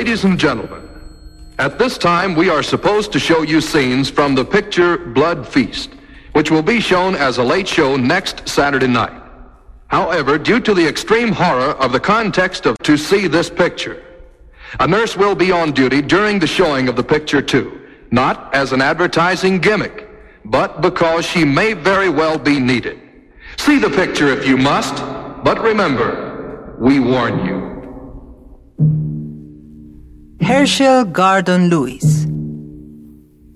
Ladies and gentlemen, at this time we are supposed to show you scenes from the picture Blood Feast, which will be shown as a late show next Saturday night. However, due to the extreme horror of the context of To See This Picture, a nurse will be on duty during the showing of the picture too, not as an advertising gimmick, but because she may very well be needed. See the picture if you must, but remember, we warn you. Herschel Gardon Lewis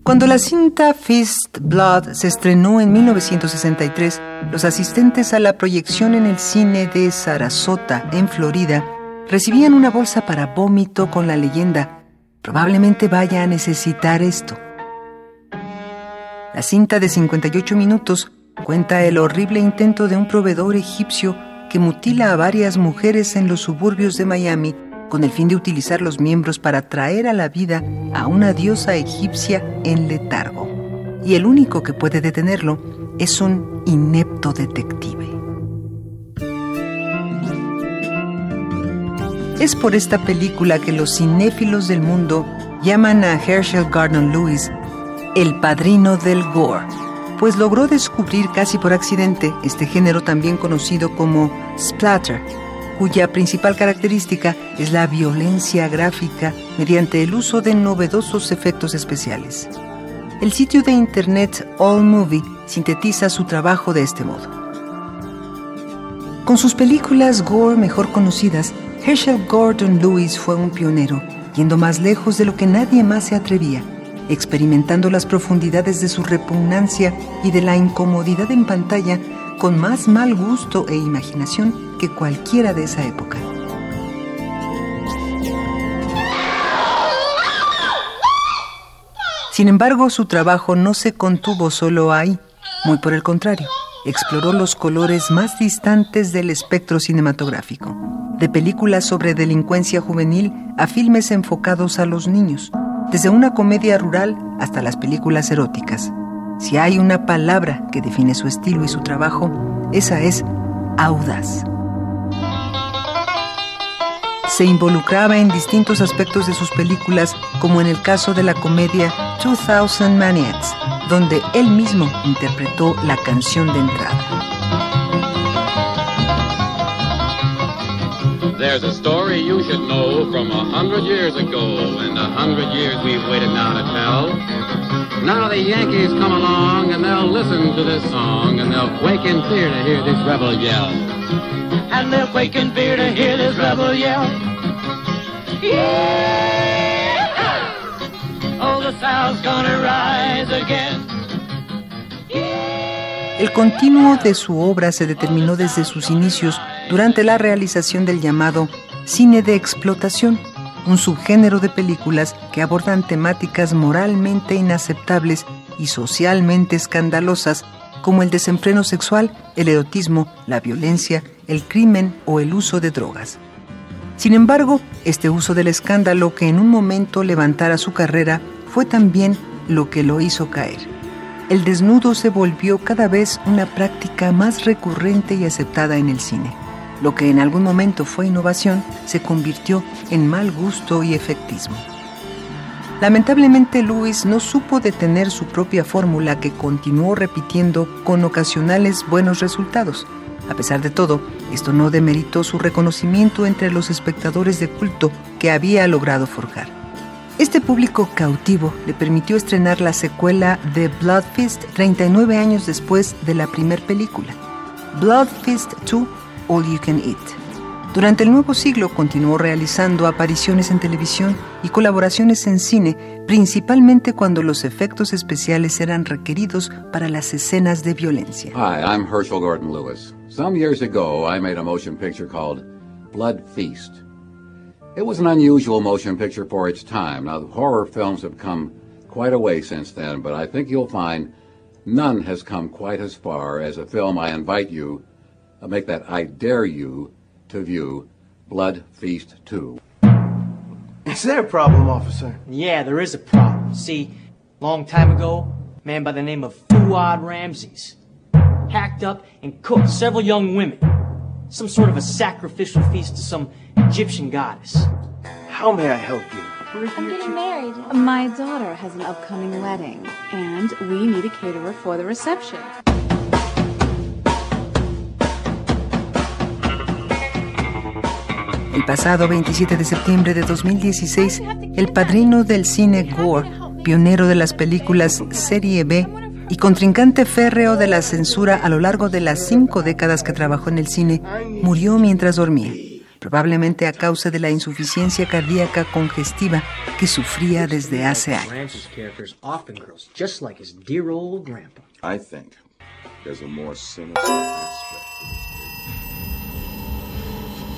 Cuando la cinta Fist Blood se estrenó en 1963, los asistentes a la proyección en el cine de Sarasota, en Florida, recibían una bolsa para vómito con la leyenda, probablemente vaya a necesitar esto. La cinta de 58 minutos cuenta el horrible intento de un proveedor egipcio que mutila a varias mujeres en los suburbios de Miami con el fin de utilizar los miembros para traer a la vida a una diosa egipcia en letargo. Y el único que puede detenerlo es un inepto detective. Es por esta película que los cinéfilos del mundo llaman a Herschel Gardner Lewis el padrino del gore, pues logró descubrir casi por accidente este género también conocido como splatter, cuya principal característica es la violencia gráfica mediante el uso de novedosos efectos especiales. El sitio de internet AllMovie sintetiza su trabajo de este modo. Con sus películas gore mejor conocidas, Herschel Gordon Lewis fue un pionero, yendo más lejos de lo que nadie más se atrevía, experimentando las profundidades de su repugnancia y de la incomodidad en pantalla con más mal gusto e imaginación cualquiera de esa época. Sin embargo, su trabajo no se contuvo solo ahí, muy por el contrario, exploró los colores más distantes del espectro cinematográfico, de películas sobre delincuencia juvenil a filmes enfocados a los niños, desde una comedia rural hasta las películas eróticas. Si hay una palabra que define su estilo y su trabajo, esa es audaz. Se involucraba en distintos aspectos de sus películas, como en el caso de la comedia 2000 Maniacs, donde él mismo interpretó la canción de entrada. There's a story you should know from a hundred years ago, and a hundred years we've waited now to tell. Now the Yankees come along and they'll listen to this song, and they'll quake in fear to hear this rebel yell. El continuo de su obra se determinó desde sus inicios durante la realización del llamado cine de explotación, un subgénero de películas que abordan temáticas moralmente inaceptables y socialmente escandalosas como el desenfreno sexual, el erotismo, la violencia, el crimen o el uso de drogas. Sin embargo, este uso del escándalo que en un momento levantara su carrera fue también lo que lo hizo caer. El desnudo se volvió cada vez una práctica más recurrente y aceptada en el cine. Lo que en algún momento fue innovación se convirtió en mal gusto y efectismo. Lamentablemente Lewis no supo detener su propia fórmula que continuó repitiendo con ocasionales buenos resultados. A pesar de todo, esto no demeritó su reconocimiento entre los espectadores de culto que había logrado forjar. Este público cautivo le permitió estrenar la secuela de Blood Fist 39 años después de la primera película, Blood Fist 2 All You Can Eat. Durante el nuevo siglo continuó realizando apariciones en televisión y colaboraciones en cine, principalmente cuando los efectos especiales eran requeridos para las escenas de violencia. Hi, I'm Herschel Gordon Lewis. Some years ago, I made a motion picture called Blood Feast. It was an unusual motion picture for its time. Now, horror films have come quite a way since then, but I think you'll find none has come quite as far as a film I invite you, I make that I dare you to view Blood Feast 2. Is there a problem, officer? Yeah, there is a problem. See, long time ago, a man by the name of Fuad Ramses hacked up and cooked several young women. Some sort of a sacrificial feast to some Egyptian goddess. How may I help you? I'm getting married. My daughter has an upcoming wedding, and we need a caterer for the reception. El pasado 27 de septiembre de 2016, el padrino del cine Gore, pionero de las películas Serie B y contrincante férreo de la censura a lo largo de las cinco décadas que trabajó en el cine, murió mientras dormía, probablemente a causa de la insuficiencia cardíaca congestiva que sufría desde hace años. I think there's a more sinister aspect.